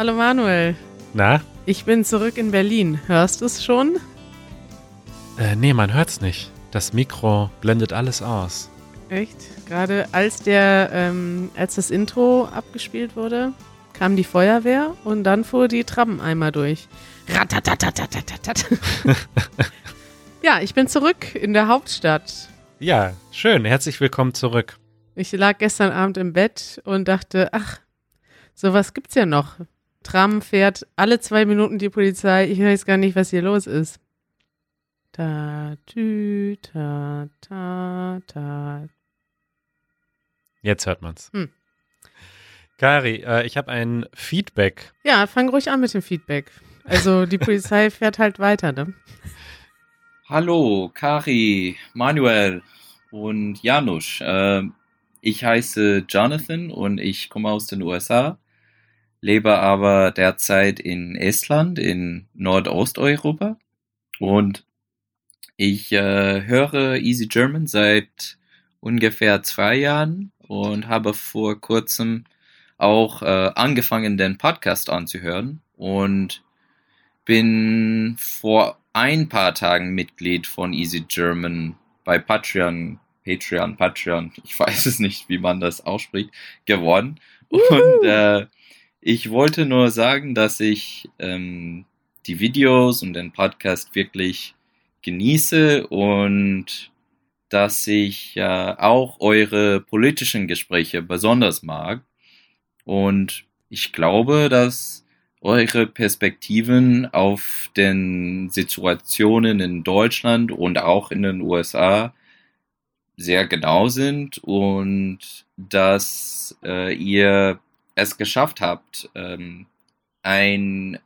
Hallo Manuel. Na? Ich bin zurück in Berlin. Hörst du es schon? Äh, nee, man hört's nicht. Das Mikro blendet alles aus. Echt? Gerade als der, ähm, als das Intro abgespielt wurde, kam die Feuerwehr und dann fuhr die Tram einmal durch. Ja, ich bin zurück in der Hauptstadt. Ja, schön. Herzlich willkommen zurück. Ich lag gestern Abend im Bett und dachte, ach, sowas gibt's ja noch. Tram fährt alle zwei Minuten die Polizei. Ich weiß gar nicht, was hier los ist. Ta, tü, ta, ta, ta. Jetzt hört man's. Hm. Kari, äh, ich habe ein Feedback. Ja, fang ruhig an mit dem Feedback. Also die Polizei fährt halt weiter, ne? Hallo, Kari, Manuel und Janusz. Äh, ich heiße Jonathan und ich komme aus den USA, lebe aber derzeit in Estland in Nordosteuropa. Und ich äh, höre Easy German seit ungefähr zwei Jahren und habe vor kurzem auch äh, angefangen, den Podcast anzuhören. Und bin vor ein paar Tagen Mitglied von Easy German bei Patreon, Patreon, Patreon, ich weiß es nicht, wie man das ausspricht, geworden. Und äh, ich wollte nur sagen, dass ich ähm, die Videos und den Podcast wirklich genieße und dass ich äh, auch eure politischen Gespräche besonders mag. Und ich glaube, dass eure Perspektiven auf den Situationen in Deutschland und auch in den USA sehr genau sind und dass äh, ihr es geschafft habt, ähm, ein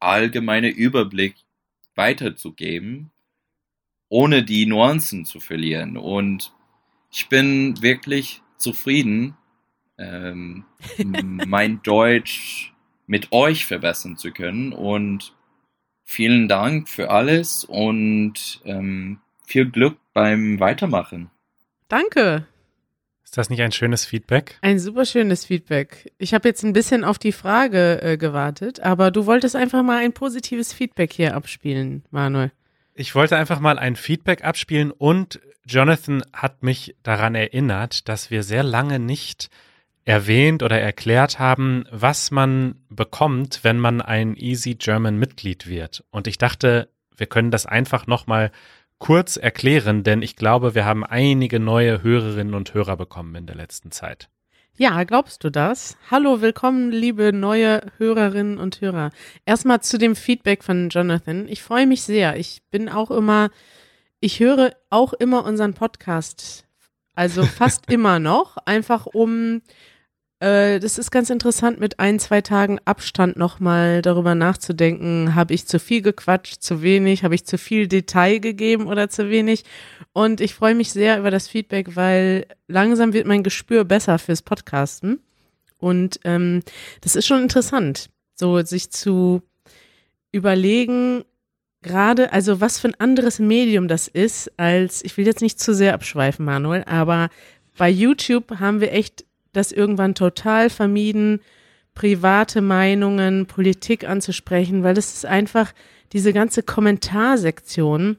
allgemeiner Überblick weiterzugeben, ohne die Nuancen zu verlieren. Und ich bin wirklich zufrieden, ähm, mein Deutsch mit euch verbessern zu können. Und vielen Dank für alles und ähm, viel Glück beim Weitermachen. Danke. Ist das nicht ein schönes Feedback? Ein super schönes Feedback. Ich habe jetzt ein bisschen auf die Frage äh, gewartet, aber du wolltest einfach mal ein positives Feedback hier abspielen, Manuel. Ich wollte einfach mal ein Feedback abspielen und Jonathan hat mich daran erinnert, dass wir sehr lange nicht erwähnt oder erklärt haben, was man bekommt, wenn man ein Easy German Mitglied wird. Und ich dachte, wir können das einfach nochmal kurz erklären, denn ich glaube, wir haben einige neue Hörerinnen und Hörer bekommen in der letzten Zeit. Ja, glaubst du das? Hallo, willkommen, liebe neue Hörerinnen und Hörer. Erstmal zu dem Feedback von Jonathan. Ich freue mich sehr. Ich bin auch immer, ich höre auch immer unseren Podcast. Also fast immer noch, einfach um äh, das ist ganz interessant, mit ein, zwei Tagen Abstand nochmal darüber nachzudenken, habe ich zu viel gequatscht, zu wenig, habe ich zu viel Detail gegeben oder zu wenig. Und ich freue mich sehr über das Feedback, weil langsam wird mein Gespür besser fürs Podcasten. Und ähm, das ist schon interessant, so sich zu überlegen, gerade, also was für ein anderes Medium das ist, als, ich will jetzt nicht zu sehr abschweifen, Manuel, aber bei YouTube haben wir echt das irgendwann total vermieden, private Meinungen, Politik anzusprechen, weil das ist einfach diese ganze Kommentarsektion.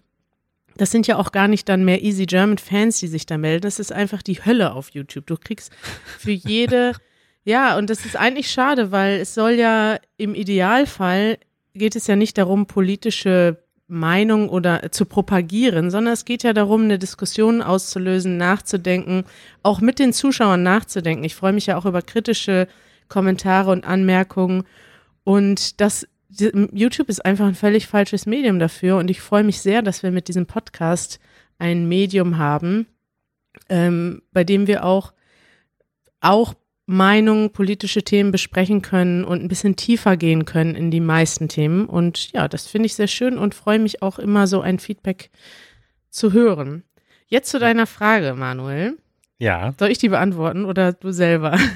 Das sind ja auch gar nicht dann mehr Easy German Fans, die sich da melden. Das ist einfach die Hölle auf YouTube. Du kriegst für jede, ja, und das ist eigentlich schade, weil es soll ja im Idealfall geht es ja nicht darum, politische Meinung oder zu propagieren, sondern es geht ja darum, eine Diskussion auszulösen, nachzudenken, auch mit den Zuschauern nachzudenken. Ich freue mich ja auch über kritische Kommentare und Anmerkungen. Und das YouTube ist einfach ein völlig falsches Medium dafür. Und ich freue mich sehr, dass wir mit diesem Podcast ein Medium haben, ähm, bei dem wir auch auch Meinungen, politische Themen besprechen können und ein bisschen tiefer gehen können in die meisten Themen. Und ja, das finde ich sehr schön und freue mich auch immer so ein Feedback zu hören. Jetzt zu deiner Frage, Manuel. Ja. Soll ich die beantworten oder du selber?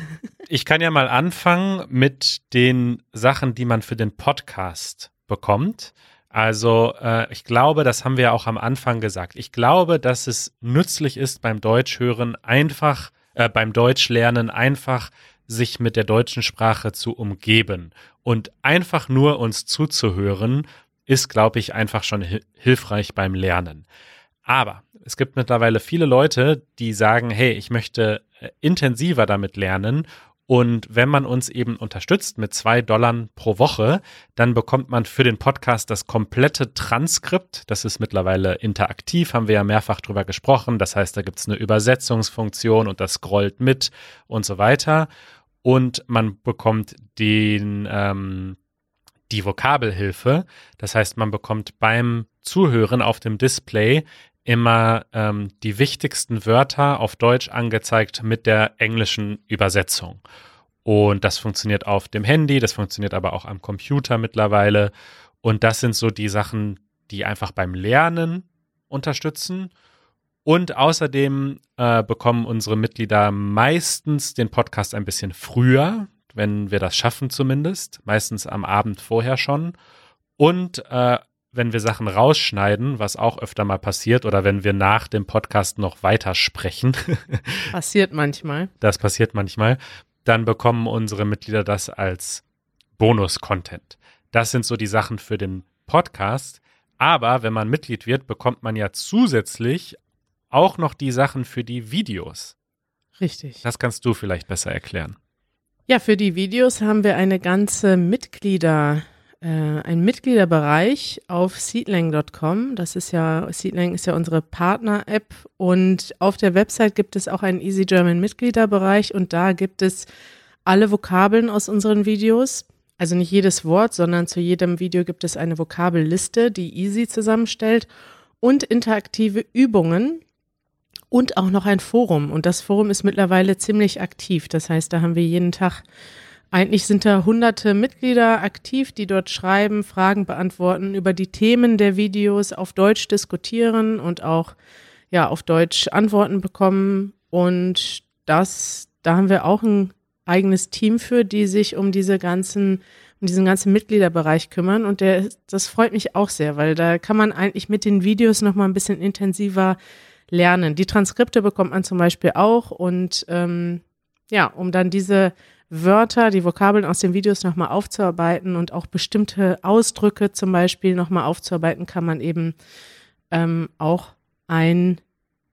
Ich kann ja mal anfangen mit den Sachen, die man für den Podcast bekommt. Also äh, ich glaube, das haben wir auch am Anfang gesagt. Ich glaube, dass es nützlich ist beim Deutschhören einfach äh, beim Deutschlernen einfach sich mit der deutschen Sprache zu umgeben. Und einfach nur uns zuzuhören, ist, glaube ich, einfach schon hilfreich beim Lernen. Aber es gibt mittlerweile viele Leute, die sagen, hey, ich möchte äh, intensiver damit lernen und wenn man uns eben unterstützt mit zwei Dollar pro Woche, dann bekommt man für den Podcast das komplette Transkript. Das ist mittlerweile interaktiv, haben wir ja mehrfach drüber gesprochen. Das heißt, da gibt es eine Übersetzungsfunktion und das scrollt mit und so weiter. Und man bekommt den, ähm, die Vokabelhilfe. Das heißt, man bekommt beim Zuhören auf dem Display immer ähm, die wichtigsten Wörter auf Deutsch angezeigt mit der englischen Übersetzung. Und das funktioniert auf dem Handy, das funktioniert aber auch am Computer mittlerweile. Und das sind so die Sachen, die einfach beim Lernen unterstützen. Und außerdem äh, bekommen unsere Mitglieder meistens den Podcast ein bisschen früher, wenn wir das schaffen zumindest, meistens am Abend vorher schon. Und äh, wenn wir Sachen rausschneiden, was auch öfter mal passiert, oder wenn wir nach dem Podcast noch weiter sprechen. passiert manchmal. Das passiert manchmal. Dann bekommen unsere Mitglieder das als Bonus-Content. Das sind so die Sachen für den Podcast. Aber wenn man Mitglied wird, bekommt man ja zusätzlich auch noch die Sachen für die Videos. Richtig. Das kannst du vielleicht besser erklären. Ja, für die Videos haben wir eine ganze Mitglieder- äh, ein Mitgliederbereich auf seedlang.com. Das ist ja, Seedlang ist ja unsere Partner-App und auf der Website gibt es auch einen Easy German Mitgliederbereich und da gibt es alle Vokabeln aus unseren Videos. Also nicht jedes Wort, sondern zu jedem Video gibt es eine Vokabelliste, die Easy zusammenstellt und interaktive Übungen und auch noch ein Forum. Und das Forum ist mittlerweile ziemlich aktiv. Das heißt, da haben wir jeden Tag eigentlich sind da hunderte Mitglieder aktiv, die dort schreiben, Fragen beantworten, über die Themen der Videos auf Deutsch diskutieren und auch ja auf Deutsch Antworten bekommen. Und das, da haben wir auch ein eigenes Team für, die sich um diese ganzen, um diesen ganzen Mitgliederbereich kümmern. Und der, das freut mich auch sehr, weil da kann man eigentlich mit den Videos noch mal ein bisschen intensiver lernen. Die Transkripte bekommt man zum Beispiel auch und ähm, ja, um dann diese Wörter, die Vokabeln aus den Videos nochmal aufzuarbeiten und auch bestimmte Ausdrücke zum Beispiel nochmal aufzuarbeiten, kann man eben ähm, auch ein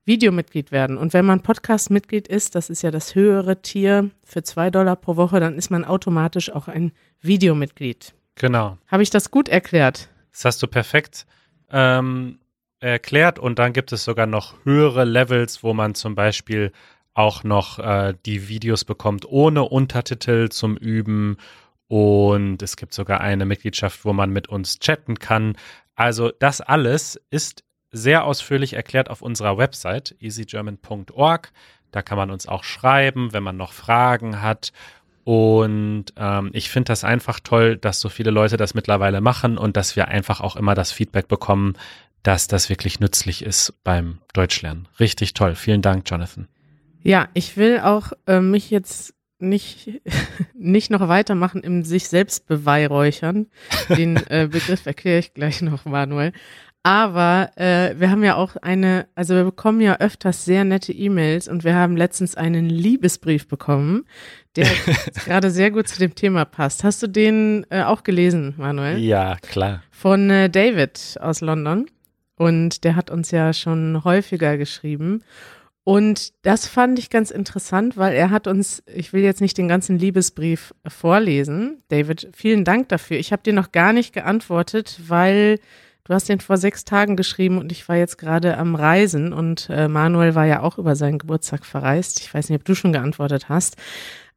Videomitglied werden. Und wenn man Podcast-Mitglied ist, das ist ja das höhere Tier für zwei Dollar pro Woche, dann ist man automatisch auch ein Videomitglied. Genau. Habe ich das gut erklärt? Das hast du perfekt ähm, erklärt. Und dann gibt es sogar noch höhere Levels, wo man zum Beispiel auch noch äh, die Videos bekommt ohne Untertitel zum Üben. Und es gibt sogar eine Mitgliedschaft, wo man mit uns chatten kann. Also das alles ist sehr ausführlich erklärt auf unserer Website easygerman.org. Da kann man uns auch schreiben, wenn man noch Fragen hat. Und ähm, ich finde das einfach toll, dass so viele Leute das mittlerweile machen und dass wir einfach auch immer das Feedback bekommen, dass das wirklich nützlich ist beim Deutschlernen. Richtig toll. Vielen Dank, Jonathan. Ja, ich will auch äh, mich jetzt nicht, nicht noch weitermachen im sich selbst beweihräuchern. Den äh, Begriff erkläre ich gleich noch, Manuel. Aber äh, wir haben ja auch eine, also wir bekommen ja öfters sehr nette E-Mails und wir haben letztens einen Liebesbrief bekommen, der gerade sehr gut zu dem Thema passt. Hast du den äh, auch gelesen, Manuel? Ja, klar. Von äh, David aus London. Und der hat uns ja schon häufiger geschrieben. Und das fand ich ganz interessant, weil er hat uns, ich will jetzt nicht den ganzen Liebesbrief vorlesen. David, vielen Dank dafür. Ich habe dir noch gar nicht geantwortet, weil du hast den vor sechs Tagen geschrieben und ich war jetzt gerade am Reisen und äh, Manuel war ja auch über seinen Geburtstag verreist. Ich weiß nicht, ob du schon geantwortet hast.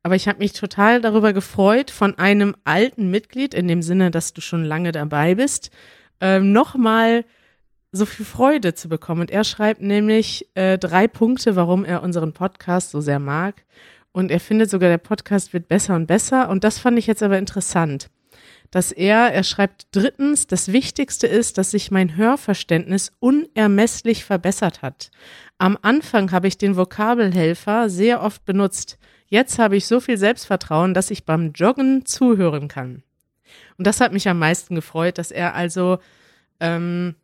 Aber ich habe mich total darüber gefreut, von einem alten Mitglied, in dem Sinne, dass du schon lange dabei bist, ähm, nochmal so viel Freude zu bekommen. Und er schreibt nämlich äh, drei Punkte, warum er unseren Podcast so sehr mag. Und er findet sogar, der Podcast wird besser und besser. Und das fand ich jetzt aber interessant, dass er, er schreibt drittens, das Wichtigste ist, dass sich mein Hörverständnis unermesslich verbessert hat. Am Anfang habe ich den Vokabelhelfer sehr oft benutzt. Jetzt habe ich so viel Selbstvertrauen, dass ich beim Joggen zuhören kann. Und das hat mich am meisten gefreut, dass er also ähm,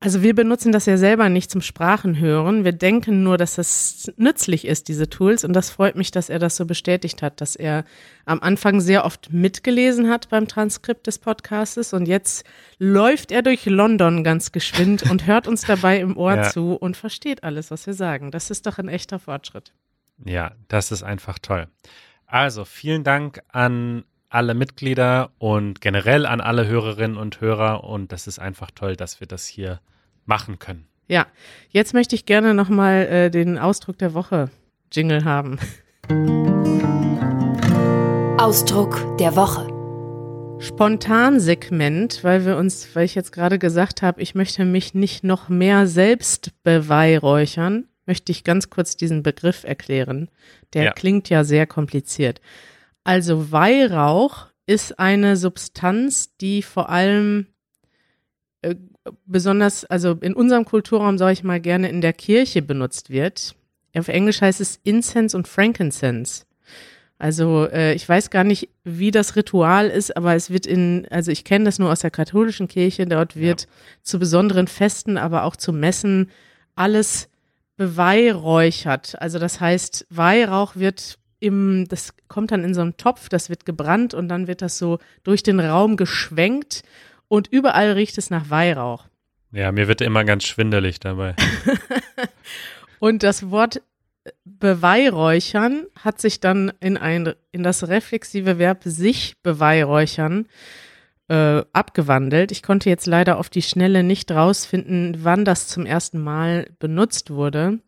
Also wir benutzen das ja selber nicht zum Sprachenhören. Wir denken nur, dass das nützlich ist, diese Tools. Und das freut mich, dass er das so bestätigt hat, dass er am Anfang sehr oft mitgelesen hat beim Transkript des Podcastes. Und jetzt läuft er durch London ganz geschwind und hört uns dabei im Ohr ja. zu und versteht alles, was wir sagen. Das ist doch ein echter Fortschritt. Ja, das ist einfach toll. Also vielen Dank an alle Mitglieder und generell an alle Hörerinnen und Hörer. Und das ist einfach toll, dass wir das hier machen können. Ja, jetzt möchte ich gerne nochmal äh, den Ausdruck der Woche Jingle haben. Ausdruck der Woche. Spontansegment, weil wir uns, weil ich jetzt gerade gesagt habe, ich möchte mich nicht noch mehr selbst beweihräuchern, möchte ich ganz kurz diesen Begriff erklären. Der ja. klingt ja sehr kompliziert. Also Weihrauch ist eine Substanz, die vor allem äh, besonders, also in unserem Kulturraum, sage ich mal, gerne in der Kirche benutzt wird. Auf Englisch heißt es Incense und Frankincense. Also äh, ich weiß gar nicht, wie das Ritual ist, aber es wird in, also ich kenne das nur aus der katholischen Kirche, dort wird ja. zu besonderen Festen, aber auch zu Messen alles beweihräuchert. Also das heißt, Weihrauch wird im, das kommt dann in so einen Topf, das wird gebrannt und dann wird das so durch den Raum geschwenkt und überall riecht es nach Weihrauch. Ja, mir wird immer ganz schwindelig dabei. und das Wort beweihräuchern hat sich dann in ein in das reflexive Verb sich beweihräuchern äh, abgewandelt. Ich konnte jetzt leider auf die Schnelle nicht rausfinden, wann das zum ersten Mal benutzt wurde.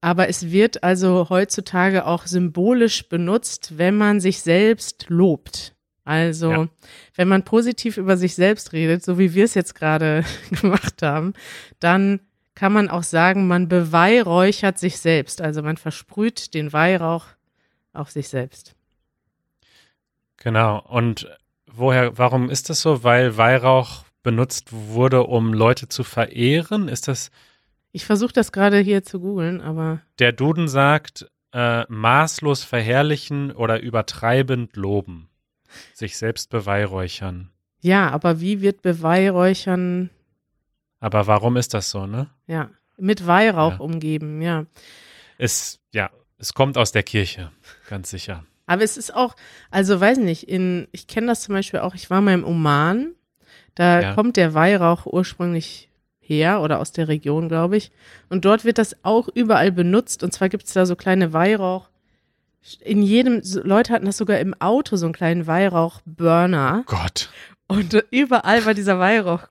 Aber es wird also heutzutage auch symbolisch benutzt, wenn man sich selbst lobt. Also, ja. wenn man positiv über sich selbst redet, so wie wir es jetzt gerade gemacht haben, dann kann man auch sagen, man beweihräuchert sich selbst. Also man versprüht den Weihrauch auf sich selbst. Genau. Und woher, warum ist das so? Weil Weihrauch benutzt wurde, um Leute zu verehren? Ist das ich versuche das gerade hier zu googeln, aber. Der Duden sagt, äh, maßlos verherrlichen oder übertreibend loben. Sich selbst beweihräuchern. Ja, aber wie wird Beweihräuchern. Aber warum ist das so, ne? Ja, mit Weihrauch ja. umgeben, ja. Es, ja, es kommt aus der Kirche, ganz sicher. Aber es ist auch, also weiß nicht, in, ich kenne das zum Beispiel auch, ich war mal im Oman, da ja. kommt der Weihrauch ursprünglich her oder aus der Region, glaube ich. Und dort wird das auch überall benutzt. Und zwar gibt es da so kleine Weihrauch. In jedem, Leute hatten das sogar im Auto, so einen kleinen Weihrauchburner. Gott. Und überall war dieser Weihrauch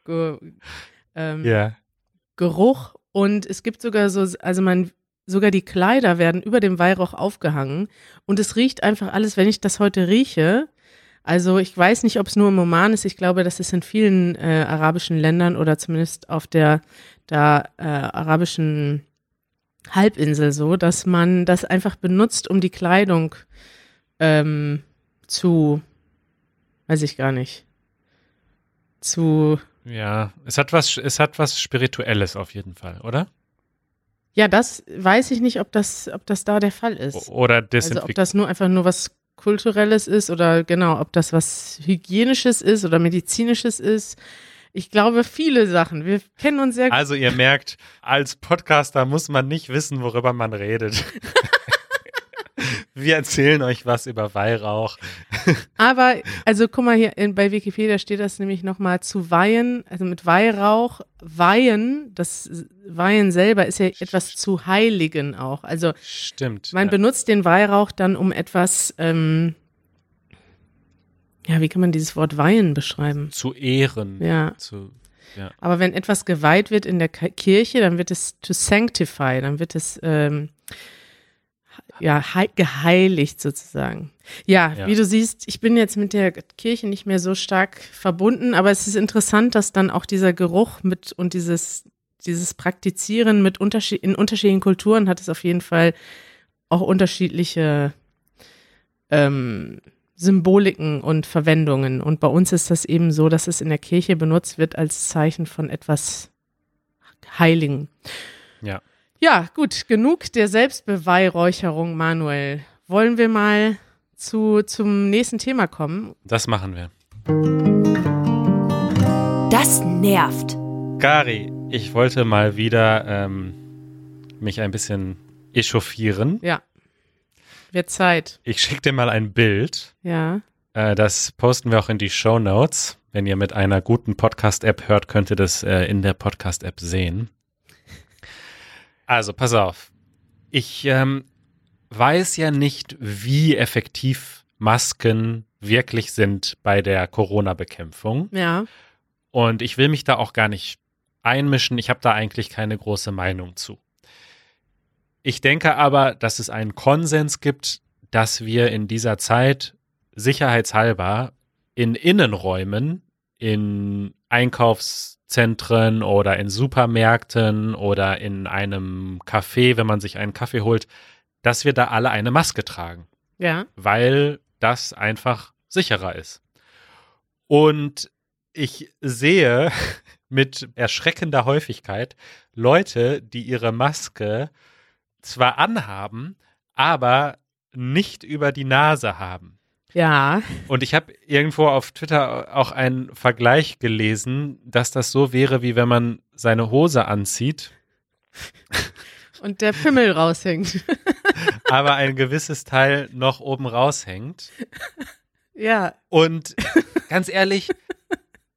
ähm, yeah. Geruch. Und es gibt sogar so, also man, sogar die Kleider werden über dem Weihrauch aufgehangen. Und es riecht einfach alles, wenn ich das heute rieche, also ich weiß nicht, ob es nur im Oman ist. Ich glaube, das ist in vielen äh, arabischen Ländern oder zumindest auf der, der äh, arabischen Halbinsel so, dass man das einfach benutzt, um die Kleidung ähm, zu, weiß ich gar nicht, zu. Ja, es hat was, es hat was Spirituelles auf jeden Fall, oder? Ja, das weiß ich nicht, ob das, ob das da der Fall ist. Oder Also ob das nur einfach nur was kulturelles ist oder genau, ob das was hygienisches ist oder medizinisches ist. Ich glaube, viele Sachen. Wir kennen uns sehr gut. Also ihr merkt, als Podcaster muss man nicht wissen, worüber man redet. Wir erzählen euch was über Weihrauch. Aber, also guck mal hier, in, bei Wikipedia steht das nämlich nochmal zu weihen, also mit Weihrauch, weihen, das Weihen selber ist ja etwas zu heiligen auch. Also Stimmt. Man ja. benutzt den Weihrauch dann, um etwas, ähm, ja, wie kann man dieses Wort weihen beschreiben? Zu ehren. Ja. Zu, ja. Aber wenn etwas geweiht wird in der Kirche, dann wird es to sanctify, dann wird es ähm, ja, geheiligt sozusagen. Ja, ja, wie du siehst, ich bin jetzt mit der Kirche nicht mehr so stark verbunden, aber es ist interessant, dass dann auch dieser Geruch mit und dieses, dieses Praktizieren mit Unterschied, in unterschiedlichen Kulturen hat es auf jeden Fall auch unterschiedliche ähm, Symboliken und Verwendungen. Und bei uns ist das eben so, dass es in der Kirche benutzt wird als Zeichen von etwas Heiligen. Ja. Ja, gut, genug der Selbstbeweihräucherung, Manuel. Wollen wir mal zu, zum nächsten Thema kommen? Das machen wir. Das nervt. Gary, Ich wollte mal wieder ähm, mich ein bisschen echauffieren. Ja. Wird Zeit. Ich schicke dir mal ein Bild. Ja. Äh, das posten wir auch in die Show Notes. Wenn ihr mit einer guten Podcast-App hört, könnt ihr das äh, in der Podcast-App sehen. Also, pass auf. Ich ähm, weiß ja nicht, wie effektiv Masken wirklich sind bei der Corona-Bekämpfung. Ja. Und ich will mich da auch gar nicht einmischen. Ich habe da eigentlich keine große Meinung zu. Ich denke aber, dass es einen Konsens gibt, dass wir in dieser Zeit sicherheitshalber in Innenräumen, in Einkaufszentren oder in Supermärkten oder in einem Café, wenn man sich einen Kaffee holt, dass wir da alle eine Maske tragen, Ja. weil das einfach sicherer ist. Und ich sehe mit erschreckender Häufigkeit Leute, die ihre Maske zwar anhaben, aber nicht über die Nase haben. Ja. Und ich habe irgendwo auf Twitter auch einen Vergleich gelesen, dass das so wäre, wie wenn man seine Hose anzieht, Und der Pimmel raushängt. aber ein gewisses Teil noch oben raushängt. ja. Und ganz ehrlich,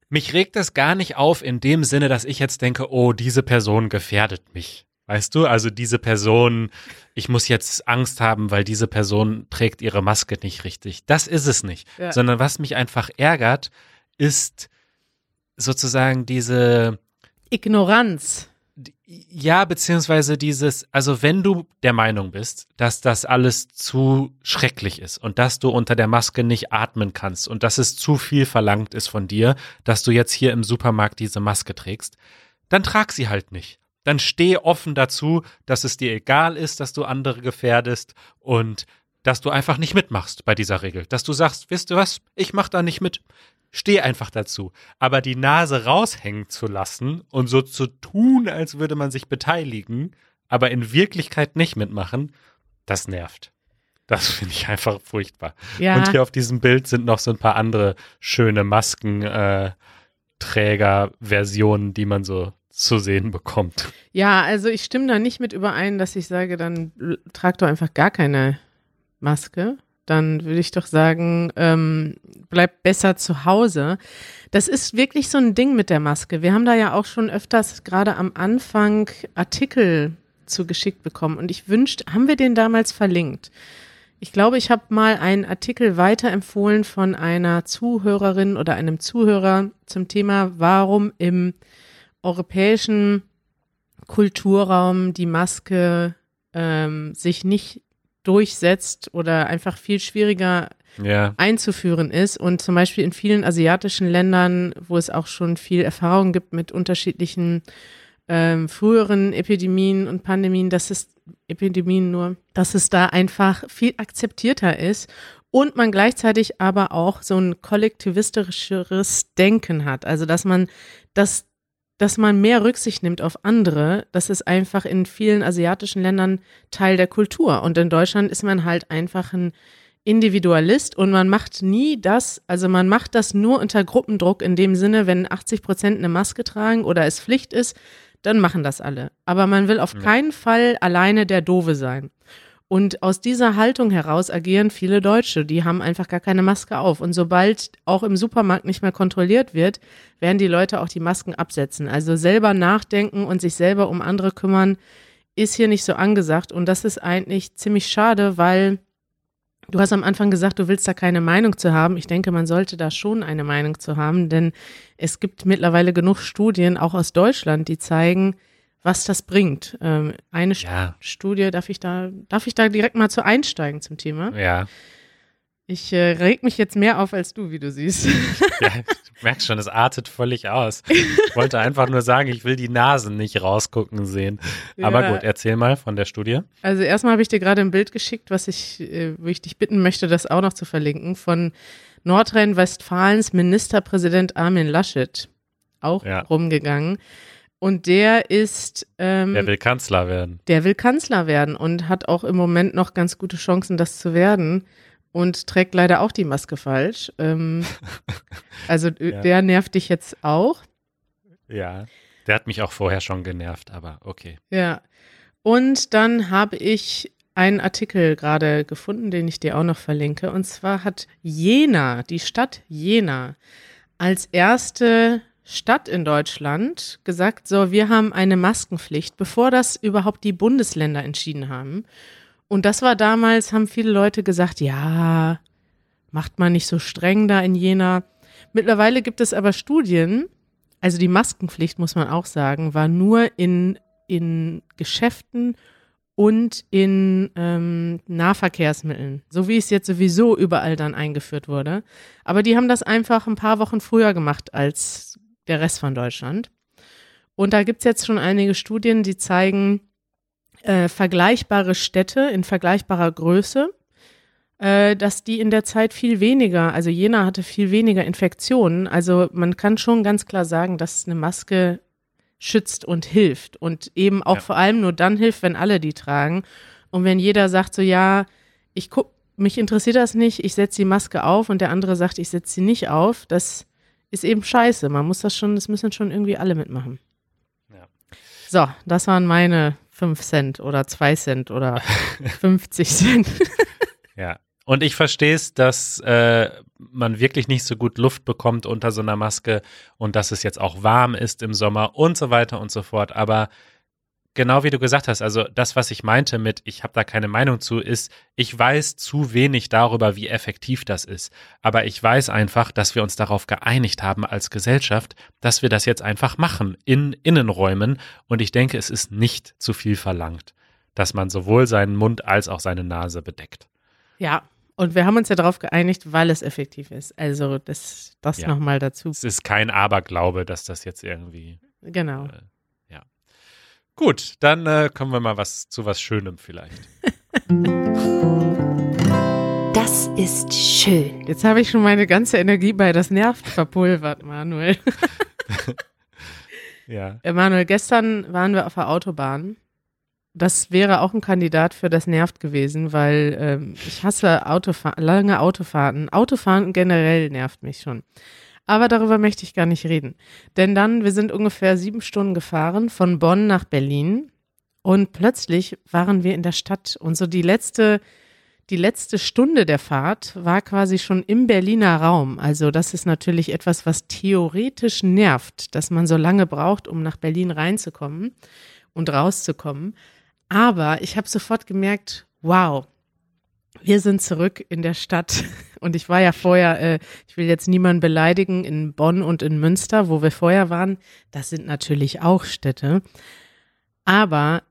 mich regt das gar nicht auf in dem Sinne, dass ich jetzt denke, oh, diese Person gefährdet mich. Weißt du, also diese Person, ich muss jetzt Angst haben, weil diese Person trägt ihre Maske nicht richtig. Das ist es nicht. Ja. Sondern was mich einfach ärgert, ist sozusagen diese, Ignoranz. ja, beziehungsweise dieses, also wenn du der Meinung bist, dass das alles zu schrecklich ist und dass du unter der Maske nicht atmen kannst und dass es zu viel verlangt ist von dir, dass du jetzt hier im Supermarkt diese Maske trägst, dann trag sie halt nicht. Dann steh offen dazu, dass es dir egal ist, dass du andere gefährdest und dass du einfach nicht mitmachst bei dieser Regel. Dass du sagst, wisst du was, ich mach da nicht mit. Steh einfach dazu. Aber die Nase raushängen zu lassen und so zu tun, als würde man sich beteiligen, aber in Wirklichkeit nicht mitmachen, das nervt. Das finde ich einfach furchtbar. Ja. Und hier auf diesem Bild sind noch so ein paar andere schöne Maskenträger-Versionen, die man so zu sehen bekommt. Ja, also ich stimme da nicht mit überein, dass ich sage, dann trag doch einfach gar keine Maske. Dann würde ich doch sagen, ähm, bleib besser zu Hause. Das ist wirklich so ein Ding mit der Maske. Wir haben da ja auch schon öfters gerade am Anfang Artikel zugeschickt bekommen und ich wünschte, haben wir den damals verlinkt? Ich glaube, ich habe mal einen Artikel weiterempfohlen von einer Zuhörerin oder einem Zuhörer zum Thema, warum im europäischen Kulturraum die Maske ähm, sich nicht durchsetzt oder einfach viel schwieriger Ja, einzuführen ist. Und zum Beispiel in vielen asiatischen Ländern, wo es auch schon viel Erfahrung gibt mit unterschiedlichen ähm, früheren Epidemien und Pandemien, dass es Epidemien nur, dass es da einfach viel akzeptierter ist und man gleichzeitig aber auch so ein kollektivistischeres Denken hat. Also dass man das dass man mehr Rücksicht nimmt auf andere, das ist einfach in vielen asiatischen Ländern Teil der Kultur. Und in Deutschland ist man halt einfach ein Individualist und man macht nie das, also man macht das nur unter Gruppendruck in dem Sinne, wenn 80 Prozent eine Maske tragen oder es Pflicht ist, dann machen das alle. Aber man will auf keinen Fall alleine der Dove sein. Und aus dieser Haltung heraus agieren viele Deutsche, die haben einfach gar keine Maske auf. Und sobald auch im Supermarkt nicht mehr kontrolliert wird, werden die Leute auch die Masken absetzen. Also selber nachdenken und sich selber um andere kümmern, ist hier nicht so angesagt. Und das ist eigentlich ziemlich schade, weil du hast am Anfang gesagt, du willst da keine Meinung zu haben. Ich denke, man sollte da schon eine Meinung zu haben, denn es gibt mittlerweile genug Studien, auch aus Deutschland, die zeigen, was das bringt. Ähm, eine ja, Studie, darf ich da, darf ich da direkt mal zu einsteigen zum Thema? ja. Ich äh, reg mich jetzt mehr auf als du, wie du siehst. Ja, du merkst schon, es artet völlig aus. Ich wollte einfach nur sagen, ich will die Nasen nicht rausgucken sehen. Aber Ja. gut, erzähl mal von der Studie. Also erstmal habe ich dir gerade ein Bild geschickt, was ich, äh, wo ich dich bitten möchte, das auch noch zu verlinken, von Nordrhein-Westfalens Ministerpräsident Armin Laschet, auch Ja. rumgegangen. Und der ist, ähm, Wer will Kanzler werden? der will Kanzler werden und hat auch im Moment noch ganz gute Chancen, das zu werden. Und trägt leider auch die Maske falsch. Ähm, also äh, Ja. der nervt dich jetzt auch. Ja. Der hat mich auch vorher schon genervt, aber okay. Ja. Und dann habe ich einen Artikel gerade gefunden, den ich dir auch noch verlinke. Und zwar hat Jena, die Stadt Jena, als erste Stadt in Deutschland gesagt, so, wir haben eine Maskenpflicht, bevor das überhaupt die Bundesländer entschieden haben. Und das war damals, haben viele Leute gesagt, ja, macht man nicht so streng da in Jena. Mittlerweile gibt es aber Studien, also die Maskenpflicht, muss man auch sagen, war nur in, in Geschäften und in ähm, Nahverkehrsmitteln, so wie es jetzt sowieso überall dann eingeführt wurde. Aber die haben das einfach ein paar Wochen früher gemacht als der Rest von Deutschland. Und da gibt es jetzt schon einige Studien, die zeigen, äh, vergleichbare Städte in vergleichbarer Größe, äh, dass die in der Zeit viel weniger, also Jena hatte viel weniger Infektionen. Also man kann schon ganz klar sagen, dass eine Maske schützt und hilft und eben auch ja. vor allem nur dann hilft, wenn alle die tragen. Und wenn jeder sagt so, ja, ich guck, mich interessiert das nicht, ich setze die Maske auf und der andere sagt, ich setze sie nicht auf, das ist eben scheiße. Man muss das schon, das müssen schon irgendwie alle mitmachen. Ja. So, das waren meine 5 Cent oder 2 Cent oder 50 Cent. ja. Und ich verstehe es, dass äh, man wirklich nicht so gut Luft bekommt unter so einer Maske und dass es jetzt auch warm ist im Sommer und so weiter und so fort. Aber genau wie du gesagt hast, also das, was ich meinte mit, ich habe da keine Meinung zu, ist, ich weiß zu wenig darüber, wie effektiv das ist. Aber ich weiß einfach, dass wir uns darauf geeinigt haben als Gesellschaft, dass wir das jetzt einfach machen in Innenräumen. Und ich denke, es ist nicht zu viel verlangt, dass man sowohl seinen Mund als auch seine Nase bedeckt. Ja, und wir haben uns ja darauf geeinigt, weil es effektiv ist. Also das, das ja. nochmal dazu. Es ist kein Aberglaube, dass das jetzt irgendwie. Genau. Äh, Gut, dann äh, kommen wir mal was zu was Schönem vielleicht. Das ist schön. Jetzt habe ich schon meine ganze Energie bei das nervt verpulvert, Manuel. ja. Manuel, gestern waren wir auf der Autobahn. Das wäre auch ein Kandidat für das nervt gewesen, weil ähm, ich hasse Autofahr lange Autofahrten. Autofahren generell nervt mich schon. Aber darüber möchte ich gar nicht reden. Denn dann, wir sind ungefähr sieben Stunden gefahren von Bonn nach Berlin und plötzlich waren wir in der Stadt und so die letzte, die letzte Stunde der Fahrt war quasi schon im Berliner Raum. Also das ist natürlich etwas, was theoretisch nervt, dass man so lange braucht, um nach Berlin reinzukommen und rauszukommen. Aber ich habe sofort gemerkt, wow, wir sind zurück in der Stadt. Und ich war ja vorher, äh, ich will jetzt niemanden beleidigen, in Bonn und in Münster, wo wir vorher waren. Das sind natürlich auch Städte. Aber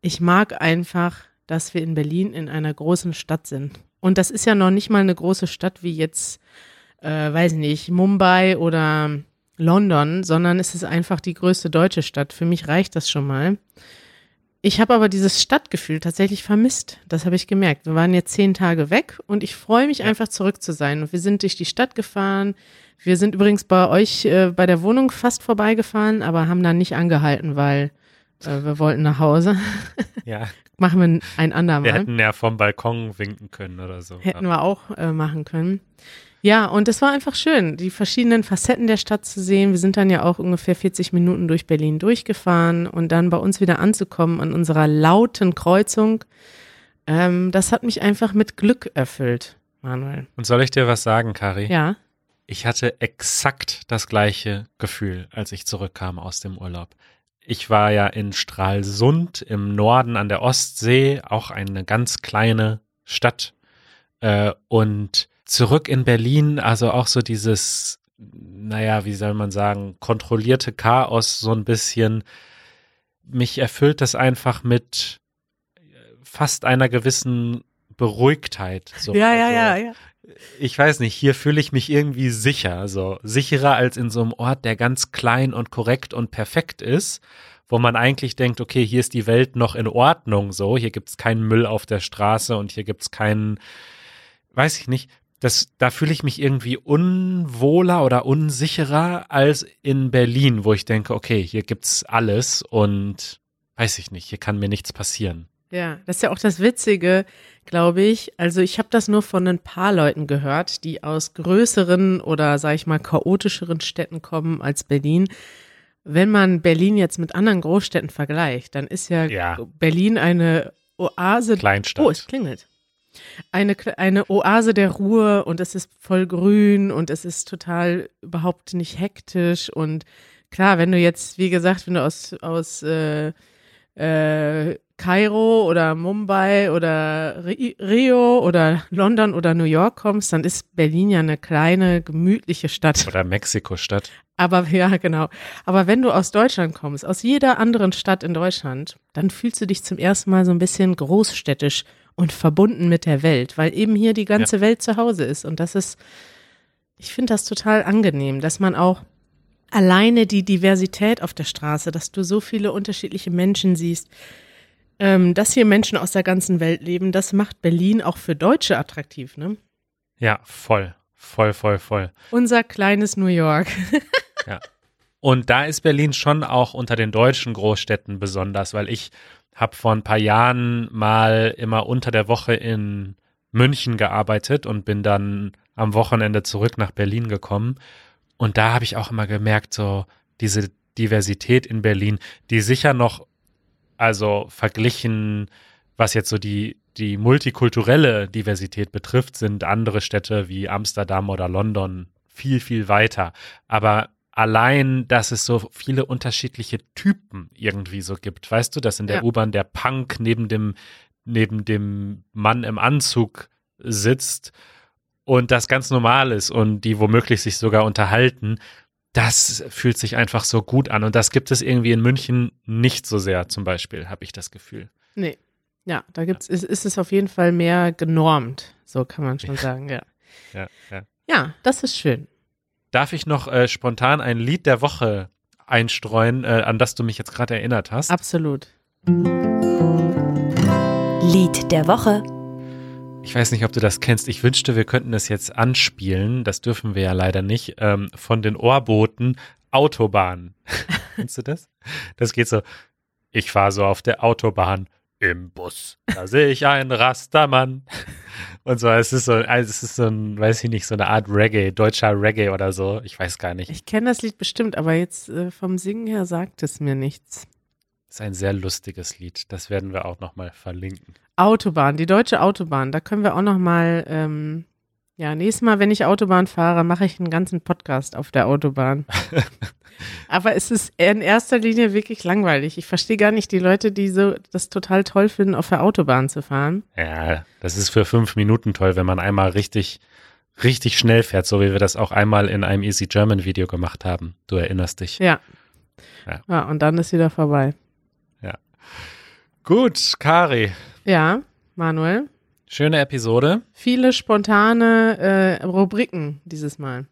ich mag einfach, dass wir in Berlin in einer großen Stadt sind. Und das ist ja noch nicht mal eine große Stadt wie jetzt, äh, weiß nicht, Mumbai oder London, sondern es ist einfach die größte deutsche Stadt. Für mich reicht das schon mal. Ich habe aber dieses Stadtgefühl tatsächlich vermisst. Das habe ich gemerkt. Wir waren jetzt zehn Tage weg und ich freue mich ja. einfach zurück zu sein. Und wir sind durch die Stadt gefahren. Wir sind übrigens bei euch äh, bei der Wohnung fast vorbeigefahren, aber haben dann nicht angehalten, weil äh, wir wollten nach Hause. Ja. Machen wir ein andermal. Wir hätten ja vom Balkon winken können oder so. Hätten wir auch äh, machen können. Ja, und es war einfach schön, die verschiedenen Facetten der Stadt zu sehen. Wir sind dann ja auch ungefähr 40 Minuten durch Berlin durchgefahren und dann bei uns wieder anzukommen an unserer lauten Kreuzung. Ähm, das hat mich einfach mit Glück erfüllt, Manuel. Und soll ich dir was sagen, Kari? Ja. Ich hatte exakt das gleiche Gefühl, als ich zurückkam aus dem Urlaub. Ich war ja in Stralsund im Norden an der Ostsee, auch eine ganz kleine Stadt. Äh, und zurück in Berlin, also auch so dieses, naja, wie soll man sagen, kontrollierte Chaos so ein bisschen. Mich erfüllt das einfach mit fast einer gewissen Beruhigtheit. So. Ja, ja, also, ja, ja. Ich weiß nicht, hier fühle ich mich irgendwie sicher, so sicherer als in so einem Ort, der ganz klein und korrekt und perfekt ist, wo man eigentlich denkt, okay, hier ist die Welt noch in Ordnung, so, hier gibt es keinen Müll auf der Straße und hier gibt es keinen, weiß ich nicht, das, da fühle ich mich irgendwie unwohler oder unsicherer als in Berlin, wo ich denke, okay, hier gibt's alles und weiß ich nicht, hier kann mir nichts passieren. Ja, das ist ja auch das Witzige, glaube ich. Also ich habe das nur von ein paar Leuten gehört, die aus größeren oder sage ich mal chaotischeren Städten kommen als Berlin. wenn man Berlin jetzt mit anderen Großstädten vergleicht, dann ist ja, Ja. Berlin eine Oase. Kleinstadt. Oh, es klingelt. Eine, eine Oase der Ruhe und es ist voll grün und es ist total überhaupt nicht hektisch und klar, wenn du jetzt, wie gesagt, wenn du aus, aus äh, äh, Kairo oder Mumbai oder Ri- Rio oder London oder New York kommst, dann ist Berlin ja eine kleine, gemütliche Stadt. Oder Mexiko-Stadt. Aber ja, genau. Aber wenn du aus Deutschland kommst, aus jeder anderen Stadt in Deutschland, dann fühlst du dich zum ersten Mal so ein bisschen großstädtisch und verbunden mit der Welt, weil eben hier die ganze Welt zu Hause ist. Und das ist, ich finde das total angenehm, dass man auch alleine die Diversität auf der Straße, dass du so viele unterschiedliche Menschen siehst, ähm, dass hier Menschen aus der ganzen Welt leben, das macht Berlin auch für Deutsche attraktiv, ne? Ja, voll. Voll, voll, voll. Unser kleines New York. Und da ist Berlin schon auch unter den deutschen Großstädten besonders, weil ich habe vor ein paar Jahren mal immer unter der Woche in München gearbeitet und bin dann am Wochenende zurück nach Berlin gekommen. Und da habe ich auch immer gemerkt, so diese Diversität in Berlin, die sicher noch, also verglichen, was jetzt so die, die multikulturelle Diversität betrifft, sind andere Städte wie Amsterdam oder London viel, viel weiter. Aber allein, dass es so viele unterschiedliche Typen irgendwie so gibt. Weißt du, dass in der Ja. U-Bahn der Punk neben dem, neben dem Mann im Anzug sitzt und das ganz normal ist und die womöglich sich sogar unterhalten, das fühlt sich einfach so gut an. Und das gibt es irgendwie in München nicht so sehr, zum Beispiel, habe ich das Gefühl. Nee. Ja, da gibt's, ist, ist es auf jeden Fall mehr genormt. So kann man schon sagen, ja. Ja, ja. Ja, das ist schön. Darf ich noch äh, spontan ein Lied der Woche einstreuen, äh, an das du mich jetzt gerade erinnert hast? Absolut. Lied der Woche. Ich weiß nicht, ob du das kennst. Ich wünschte, wir könnten es jetzt anspielen. Das dürfen wir ja leider nicht. Ähm, von den Ohrboten Autobahn. Kennst du das? Das geht so. Ich fahre so auf der Autobahn im Bus. Da sehe ich einen Rastermann. Und so, es ist so, also es ist so ein, weiß ich nicht, so eine Art Reggae, deutscher Reggae oder so. Ich weiß gar nicht. Ich kenne das Lied bestimmt, aber jetzt äh, vom Singen her sagt es mir nichts. ist ein sehr lustiges Lied. Das werden wir auch nochmal verlinken. Autobahn, die deutsche Autobahn, da können wir auch noch mal, ähm, ja, nächstes Mal, wenn ich Autobahn fahre, mache ich einen ganzen Podcast auf der Autobahn. Aber es ist in erster Linie wirklich langweilig. Ich verstehe gar nicht die Leute, die so das total toll finden, auf der Autobahn zu fahren. Ja, das ist für fünf Minuten toll, wenn man einmal richtig, richtig schnell fährt, so wie wir das auch einmal in einem Easy German Video gemacht haben. Du erinnerst dich. Ja. Ja. Ja, und dann ist wieder vorbei. Gut, Kari. Ja, Manuel. Schöne Episode. Viele spontane äh, Rubriken dieses Mal.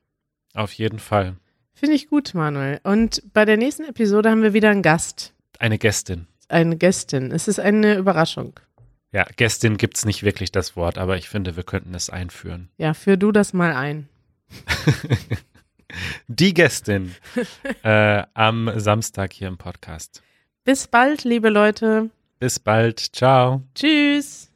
Auf jeden Fall. Finde ich gut, Manuel. Und bei der nächsten Episode haben wir wieder einen Gast, Eine Gästin. eine Gästin. Es ist eine Überraschung. Ja, Gästin gibt's nicht wirklich das Wort, aber ich finde, wir könnten es einführen. Ja, führ du das mal ein. Die Gästin äh, am Samstag hier im Podcast. Bis bald, liebe Leute. Bis bald. Ciao. Tschüss.